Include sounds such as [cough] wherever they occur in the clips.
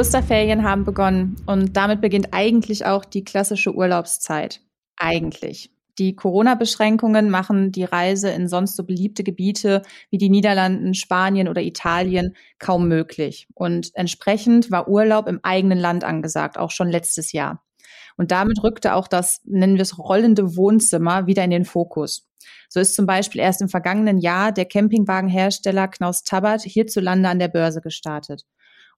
Osterferien haben begonnen und damit beginnt eigentlich auch die klassische Urlaubszeit. Eigentlich. Die Corona-Beschränkungen machen die Reise in sonst so beliebte Gebiete wie die Niederlanden, Spanien oder Italien kaum möglich. Und entsprechend war Urlaub im eigenen Land angesagt, auch schon letztes Jahr. Und damit rückte auch das, nennen wir es, rollende Wohnzimmer wieder in den Fokus. So ist zum Beispiel erst im vergangenen Jahr der Campingwagenhersteller Knaus Tabbert hierzulande an der Börse gestartet.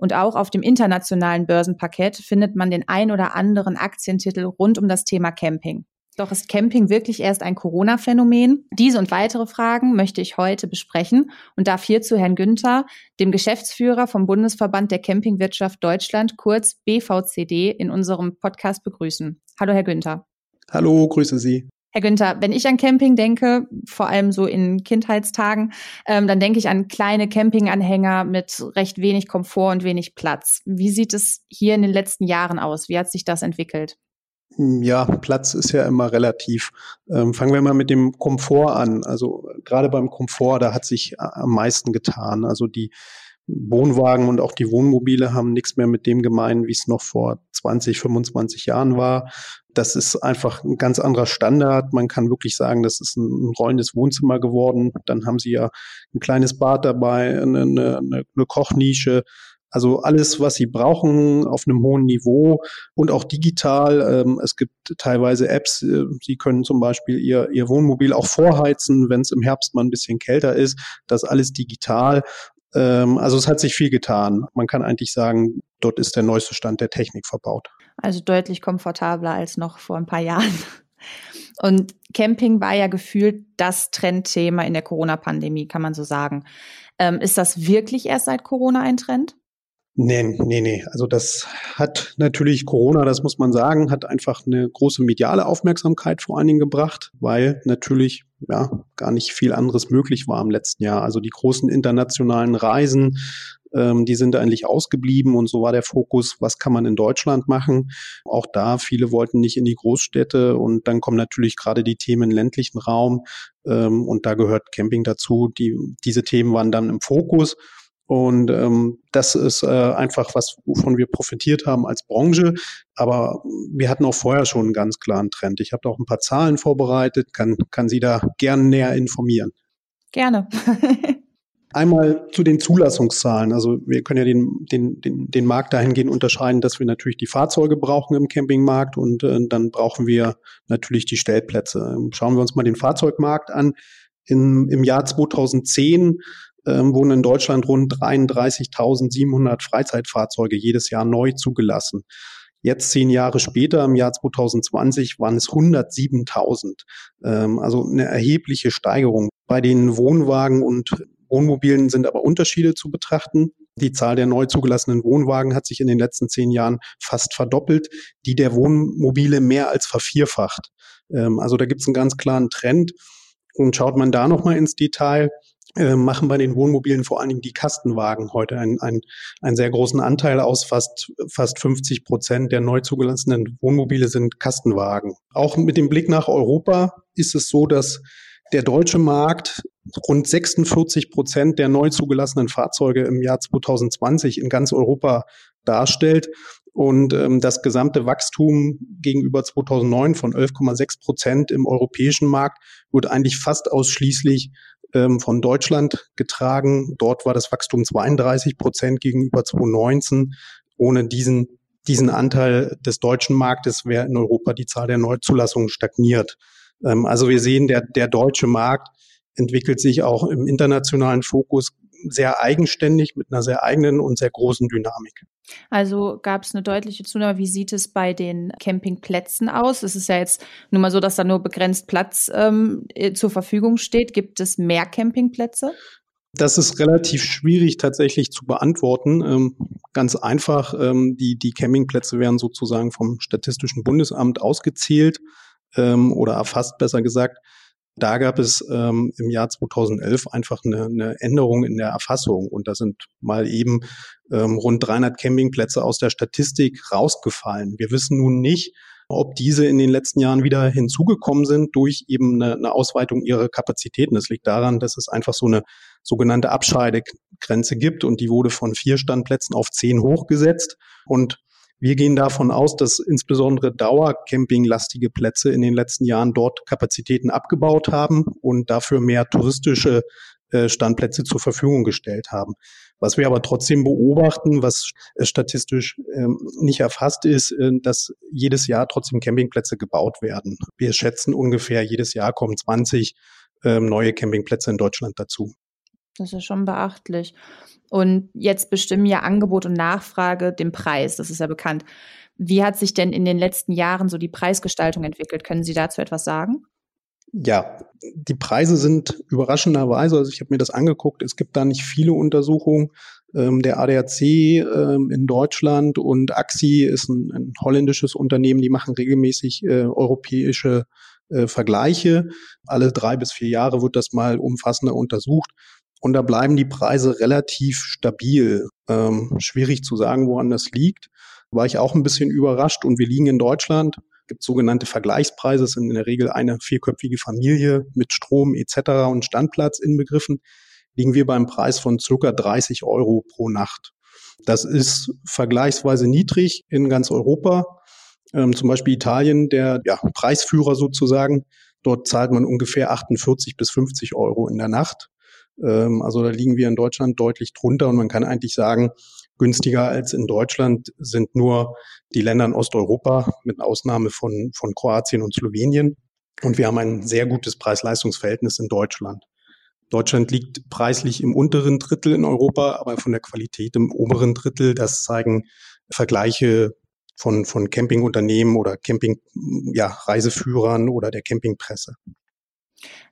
Und auch auf dem internationalen Börsenparkett findet man den ein oder anderen Aktientitel rund um das Thema Camping. Doch ist Camping wirklich erst ein Corona-Phänomen? Diese und weitere Fragen möchte ich heute besprechen und darf hierzu Herrn Günther, dem Geschäftsführer vom Bundesverband der Campingwirtschaft Deutschland, kurz BVCD, in unserem Podcast begrüßen. Hallo, Herr Günther. Hallo, grüße Sie. Herr Günther, wenn ich an Camping denke, vor allem so in Kindheitstagen, ähm, dann denke ich an kleine Campinganhänger mit recht wenig Komfort und wenig Platz. Wie sieht es hier in den letzten Jahren aus? Wie hat sich das entwickelt? Hm, ja, Platz ist ja immer relativ. Ähm, fangen wir mal mit dem Komfort an. Also gerade beim Komfort, da hat sich am meisten getan. Also die Wohnwagen und auch die Wohnmobile haben nichts mehr mit dem gemein, wie es noch vor 20, 25 Jahren war. Das ist einfach ein ganz anderer Standard. Man kann wirklich sagen, das ist ein rollendes Wohnzimmer geworden. Dann haben sie ja ein kleines Bad dabei, eine, eine, eine Kochnische, also alles, was Sie brauchen auf einem hohen Niveau und auch digital. Ähm, es gibt teilweise Apps. Äh, Sie können zum Beispiel Ihr, Ihr Wohnmobil auch vorheizen, wenn es im Herbst mal ein bisschen kälter ist. Das alles digital. Ähm, also es hat sich viel getan. Man kann eigentlich sagen, dort ist der neueste Stand der Technik verbaut. Also deutlich komfortabler als noch vor ein paar Jahren. Und Camping war ja gefühlt das Trendthema in der Corona-Pandemie, kann man so sagen. Ähm, ist das wirklich erst seit Corona ein Trend? Nee, nee, nee. Also das hat natürlich Corona, das muss man sagen, hat einfach eine große mediale Aufmerksamkeit vor allen Dingen gebracht, weil natürlich ja gar nicht viel anderes möglich war im letzten Jahr. Also die großen internationalen Reisen, ähm, die sind eigentlich ausgeblieben und so war der Fokus, was kann man in Deutschland machen. Auch da, viele wollten nicht in die Großstädte und dann kommen natürlich gerade die Themen ländlichen Raum ähm, und da gehört Camping dazu. Die, diese Themen waren dann im Fokus. Und ähm, das ist äh, einfach was, wovon wir profitiert haben als Branche. Aber wir hatten auch vorher schon einen ganz klaren Trend. Ich habe da auch ein paar Zahlen vorbereitet, kann, kann Sie da gerne näher informieren. Gerne. [laughs] Einmal zu den Zulassungszahlen. Also wir können ja den, den, den, den Markt dahingehend unterscheiden, dass wir natürlich die Fahrzeuge brauchen im Campingmarkt und äh, dann brauchen wir natürlich die Stellplätze. Schauen wir uns mal den Fahrzeugmarkt an. In, Im Jahr 2010 ähm, wurden in Deutschland rund 33.700 Freizeitfahrzeuge jedes Jahr neu zugelassen. Jetzt zehn Jahre später, im Jahr 2020, waren es 107.000. Ähm, also eine erhebliche Steigerung. Bei den Wohnwagen und Wohnmobilen sind aber Unterschiede zu betrachten. Die Zahl der neu zugelassenen Wohnwagen hat sich in den letzten zehn Jahren fast verdoppelt, die der Wohnmobile mehr als vervierfacht. Ähm, also da gibt es einen ganz klaren Trend. Und schaut man da nochmal ins Detail, machen bei den Wohnmobilen vor allen Dingen die Kastenwagen heute einen, einen, einen sehr großen Anteil aus. Fast, fast 50 Prozent der neu zugelassenen Wohnmobile sind Kastenwagen. Auch mit dem Blick nach Europa ist es so, dass der deutsche Markt rund 46 Prozent der neu zugelassenen Fahrzeuge im Jahr 2020 in ganz Europa darstellt. Und ähm, das gesamte Wachstum gegenüber 2009 von 11,6 Prozent im europäischen Markt wird eigentlich fast ausschließlich ähm, von Deutschland getragen. Dort war das Wachstum 32 Prozent gegenüber 2019. Ohne diesen, diesen Anteil des deutschen Marktes wäre in Europa die Zahl der Neuzulassungen stagniert. Ähm, also wir sehen, der, der deutsche Markt entwickelt sich auch im internationalen Fokus sehr eigenständig mit einer sehr eigenen und sehr großen Dynamik. Also gab es eine deutliche Zunahme. Wie sieht es bei den Campingplätzen aus? Es ist ja jetzt nun mal so, dass da nur begrenzt Platz ähm, äh, zur Verfügung steht. Gibt es mehr Campingplätze? Das ist relativ schwierig tatsächlich zu beantworten. Ähm, ganz einfach, ähm, die, die Campingplätze werden sozusagen vom Statistischen Bundesamt ausgezählt ähm, oder erfasst, besser gesagt. Da gab es ähm, im Jahr 2011 einfach eine, eine Änderung in der Erfassung und da sind mal eben ähm, rund 300 Campingplätze aus der Statistik rausgefallen. Wir wissen nun nicht, ob diese in den letzten Jahren wieder hinzugekommen sind durch eben eine, eine Ausweitung ihrer Kapazitäten. Das liegt daran, dass es einfach so eine sogenannte Abscheidegrenze gibt und die wurde von vier Standplätzen auf zehn hochgesetzt. Und wir gehen davon aus, dass insbesondere Dauercampinglastige Plätze in den letzten Jahren dort Kapazitäten abgebaut haben und dafür mehr touristische äh, Standplätze zur Verfügung gestellt haben. Was wir aber trotzdem beobachten, was äh, statistisch ähm, nicht erfasst ist, äh, dass jedes Jahr trotzdem Campingplätze gebaut werden. Wir schätzen ungefähr, jedes Jahr kommen 20 ähm, neue Campingplätze in Deutschland dazu. Das ist schon beachtlich. Und jetzt bestimmen ja Angebot und Nachfrage den Preis. Das ist ja bekannt. Wie hat sich denn in den letzten Jahren so die Preisgestaltung entwickelt? Können Sie dazu etwas sagen? Ja, die Preise sind überraschenderweise, also ich habe mir das angeguckt, es gibt da nicht viele Untersuchungen. Ähm, der ADAC ähm, in Deutschland und AXI ist ein, ein, holländisches Unternehmen, die machen regelmäßig äh, europäische äh, Vergleiche. Alle drei bis vier Jahre wird das mal umfassender untersucht. Und da bleiben die Preise relativ stabil. Ähm, schwierig zu sagen, woran das liegt. War ich auch ein bisschen überrascht. Und wir liegen in Deutschland, gibt sogenannte Vergleichspreise, das sind in der Regel eine vierköpfige Familie mit Strom etc. und Standplatz inbegriffen, liegen wir beim Preis von circa 30 Euro pro Nacht. Das ist vergleichsweise niedrig in ganz Europa. Ähm, zum Beispiel Italien, der ja, Preisführer sozusagen. Dort zahlt man ungefähr 48 bis 50 Euro in der Nacht. Ähm, also da liegen wir in Deutschland deutlich drunter und man kann eigentlich sagen, günstiger als in Deutschland sind nur die Länder in Osteuropa mit Ausnahme von, von Kroatien und Slowenien. Und wir haben ein sehr gutes Preis-Leistungs-Verhältnis in Deutschland. Deutschland liegt preislich im unteren Drittel in Europa, aber von der Qualität im oberen Drittel. Das zeigen Vergleiche von, von Campingunternehmen oder Camping, ja, Reiseführern oder der Campingpresse.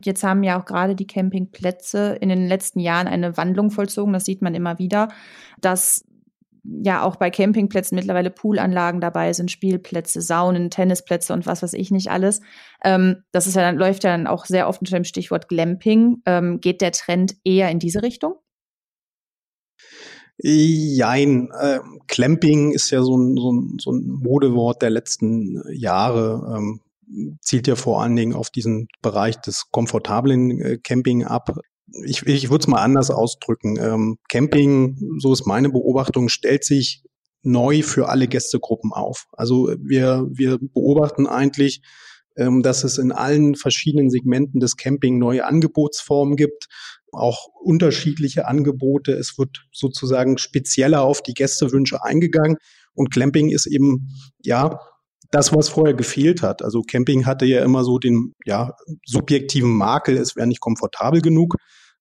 Jetzt haben ja auch gerade die Campingplätze in den letzten Jahren eine Wandlung vollzogen. Das sieht man immer wieder, dass ja auch bei Campingplätzen mittlerweile Poolanlagen dabei sind, Spielplätze, Saunen, Tennisplätze und was weiß ich nicht alles. Ähm, das ist ja dann, läuft ja dann auch sehr oft unter dem Stichwort Glamping. Ähm, geht der Trend eher in diese Richtung? Jein. Äh, Clamping ist ja so ein, so, ein, so ein Modewort der letzten Jahre. Ähm, zielt ja vor allen Dingen auf diesen Bereich des komfortablen äh, Camping ab. Ich, ich würde es mal anders ausdrücken. Ähm, Camping, so ist meine Beobachtung, stellt sich neu für alle Gästegruppen auf. Also wir, wir beobachten eigentlich, ähm, dass es in allen verschiedenen Segmenten des Camping neue Angebotsformen gibt, auch unterschiedliche Angebote. Es wird sozusagen spezieller auf die Gästewünsche eingegangen. Und Clamping ist eben, ja, das, was vorher gefehlt hat. Also Camping hatte ja immer so den ja, subjektiven Makel, es wäre nicht komfortabel genug.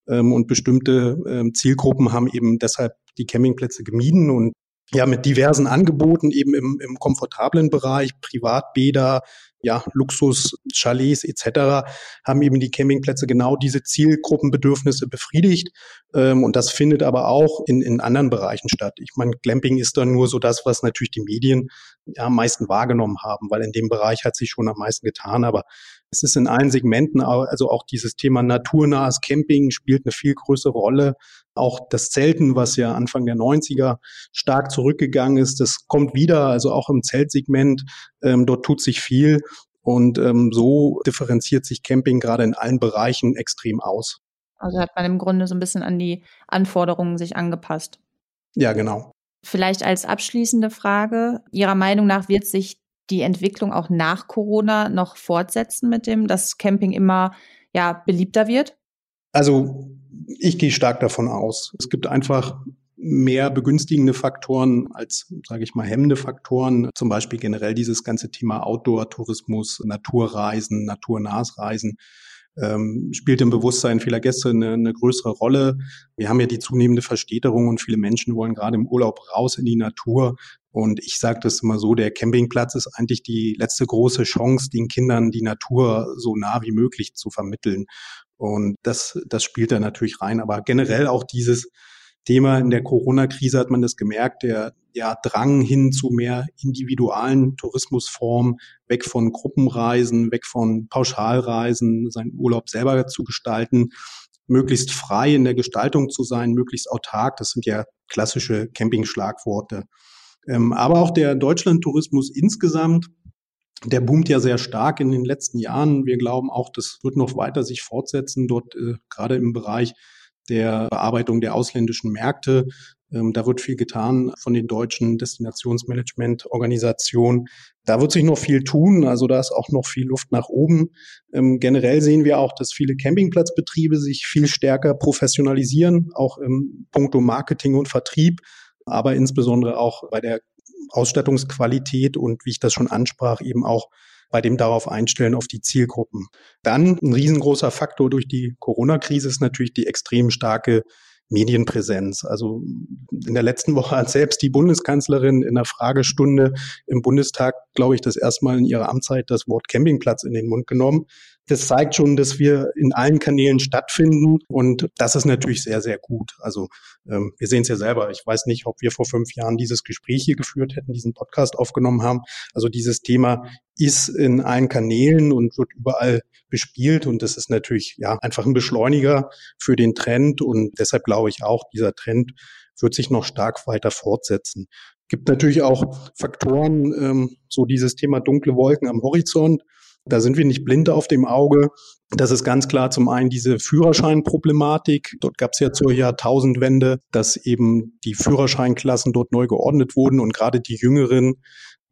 Ähm, und bestimmte ähm, Zielgruppen haben eben deshalb die Campingplätze gemieden und ja mit diversen Angeboten eben im, im komfortablen Bereich, Privatbäder, ja, Luxus-Chalets etc. haben eben die Campingplätze genau diese Zielgruppenbedürfnisse befriedigt. Ähm, und das findet aber auch in, in anderen Bereichen statt. Ich meine, Glamping ist dann nur so das, was natürlich die Medien ja, am meisten wahrgenommen haben, weil in dem Bereich hat sich schon am meisten getan. Aber es ist in allen Segmenten, also auch dieses Thema naturnahes Camping spielt eine viel größere Rolle. Auch das Zelten, was ja Anfang der 90er stark zurückgegangen ist, das kommt wieder, also auch im Zeltsegment. Ähm, dort tut sich viel. Und ähm, so differenziert sich Camping gerade in allen Bereichen extrem aus. Also hat man im Grunde so ein bisschen an die Anforderungen sich angepasst. Ja, genau. Vielleicht als abschließende Frage, Ihrer Meinung nach wird sich die Entwicklung auch nach Corona noch fortsetzen mit dem, dass Camping immer ja, beliebter wird? Also ich gehe stark davon aus. Es gibt einfach mehr begünstigende Faktoren als, sage ich mal, hemmende Faktoren. Zum Beispiel generell dieses ganze Thema Outdoor-Tourismus, Naturreisen, naturnahes Reisen ähm, spielt im Bewusstsein vieler Gäste eine, eine größere Rolle. Wir haben ja die zunehmende Verstädterung und viele Menschen wollen gerade im Urlaub raus in die Natur. Und ich sage das immer so, der Campingplatz ist eigentlich die letzte große Chance, den Kindern die Natur so nah wie möglich zu vermitteln. Und das, das spielt da natürlich rein. Aber generell auch dieses Thema in der Corona-Krise hat man das gemerkt, der ja, Drang hin zu mehr individualen Tourismusformen, weg von Gruppenreisen, weg von Pauschalreisen, seinen Urlaub selber zu gestalten, möglichst frei in der Gestaltung zu sein, möglichst autark. Das sind ja klassische Camping-Schlagworte. Ähm, aber auch der Deutschlandtourismus insgesamt der boomt ja sehr stark in den letzten Jahren. Wir glauben auch, das wird noch weiter sich fortsetzen, dort äh, gerade im Bereich der Bearbeitung der ausländischen Märkte. Ähm, da wird viel getan von den deutschen Destinationsmanagement-Organisationen. Da wird sich noch viel tun. Also da ist auch noch viel Luft nach oben. Ähm, generell sehen wir auch, dass viele Campingplatzbetriebe sich viel stärker professionalisieren, auch im Punkto Marketing und Vertrieb, aber insbesondere auch bei der Ausstattungsqualität und wie ich das schon ansprach, eben auch bei dem darauf einstellen auf die Zielgruppen. Dann ein riesengroßer Faktor durch die Corona-Krise ist natürlich die extrem starke Medienpräsenz. Also in der letzten Woche hat selbst die Bundeskanzlerin in einer Fragestunde im Bundestag, glaube ich, das erstmal in ihrer Amtszeit das Wort Campingplatz in den Mund genommen das zeigt schon, dass wir in allen Kanälen stattfinden und das ist natürlich sehr, sehr gut. Also ähm, wir sehen es ja selber. Ich weiß nicht, ob wir vor fünf Jahren dieses Gespräch hier geführt hätten, diesen Podcast aufgenommen haben. Also dieses Thema ist in allen Kanälen und wird überall bespielt und das ist natürlich ja einfach ein Beschleuniger für den Trend und deshalb glaube ich auch, dieser Trend wird sich noch stark weiter fortsetzen. Gibt natürlich auch Faktoren, ähm, so dieses Thema dunkle Wolken am Horizont. Da sind wir nicht blind auf dem Auge. Das ist ganz klar zum einen diese Führerscheinproblematik. Dort gab es ja zur Jahrtausendwende, dass eben die Führerscheinklassen dort neu geordnet wurden und gerade die Jüngeren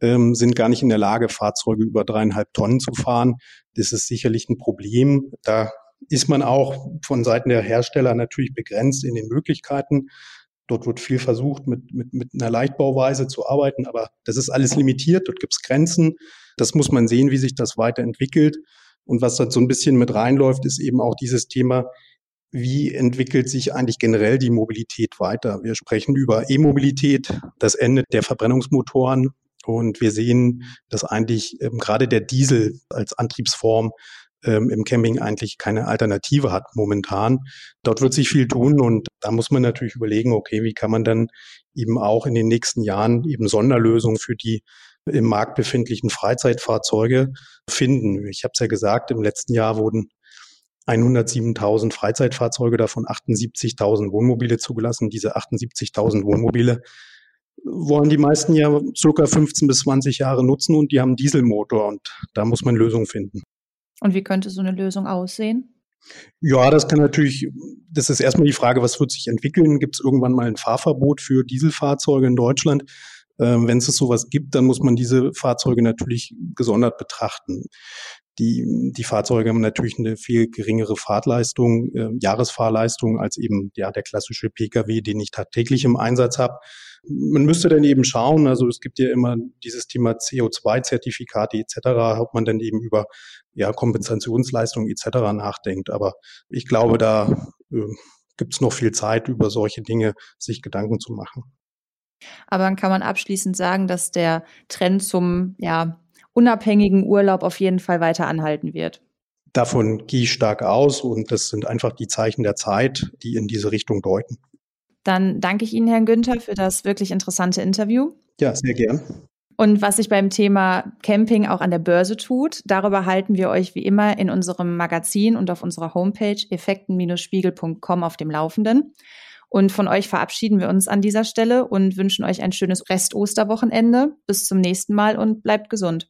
ähm, sind gar nicht in der Lage, Fahrzeuge über dreieinhalb Tonnen zu fahren. Das ist sicherlich ein Problem. Da ist man auch von Seiten der Hersteller natürlich begrenzt in den Möglichkeiten. Dort wird viel versucht, mit, mit, mit einer Leichtbauweise zu arbeiten, aber das ist alles limitiert. Dort gibt es Grenzen. Das muss man sehen, wie sich das weiterentwickelt. Und was dort so ein bisschen mit reinläuft, ist eben auch dieses Thema, wie entwickelt sich eigentlich generell die Mobilität weiter? Wir sprechen über E-Mobilität, das Ende der Verbrennungsmotoren. Und wir sehen, dass eigentlich ähm, gerade der Diesel als Antriebsform ähm, im Camping eigentlich keine Alternative hat momentan. Dort wird sich viel tun und da muss man natürlich überlegen, okay, wie kann man dann eben auch in den nächsten Jahren eben Sonderlösungen für die im Markt befindlichen Freizeitfahrzeuge finden. Ich habe es ja gesagt, im letzten Jahr wurden 107.000 Freizeitfahrzeuge, davon 78.000 Wohnmobile zugelassen. Diese 78.000 Wohnmobile wollen die meisten ja circa 15 bis 20 Jahre nutzen und die haben Dieselmotor und da muss man Lösungen finden. Und wie könnte so eine Lösung aussehen? Ja, das kann natürlich, das ist erstmal die Frage, was wird sich entwickeln? Gibt es irgendwann mal ein Fahrverbot für Dieselfahrzeuge in Deutschland? Ähm, Wenn es sowas gibt, dann muss man diese Fahrzeuge natürlich gesondert betrachten. Die, die Fahrzeuge haben natürlich eine viel geringere Fahrtleistung, äh, Jahresfahrleistung als eben ja, der klassische Pkw, den ich tagtäglich im Einsatz habe. Man müsste dann eben schauen, also es gibt ja immer dieses Thema CO2-Zertifikate etc., ob man dann eben über ja, Kompensationsleistungen etc. nachdenkt. Aber ich glaube, da äh, gibt es noch viel Zeit, über solche Dinge sich Gedanken zu machen. Aber dann kann man abschließend sagen, dass der Trend zum ja, unabhängigen Urlaub auf jeden Fall weiter anhalten wird. Davon gehe ich stark aus und das sind einfach die Zeichen der Zeit, die in diese Richtung deuten. Dann danke ich Ihnen, Herrn Günther, für das wirklich interessante Interview. Ja, sehr gern. Und was sich beim Thema Camping auch an der Börse tut, darüber halten wir euch wie immer in unserem Magazin und auf unserer Homepage effekten-spiegel.com auf dem Laufenden. Und von euch verabschieden wir uns an dieser Stelle und wünschen euch ein schönes Rest-Osterwochenende. Bis zum nächsten Mal und bleibt gesund.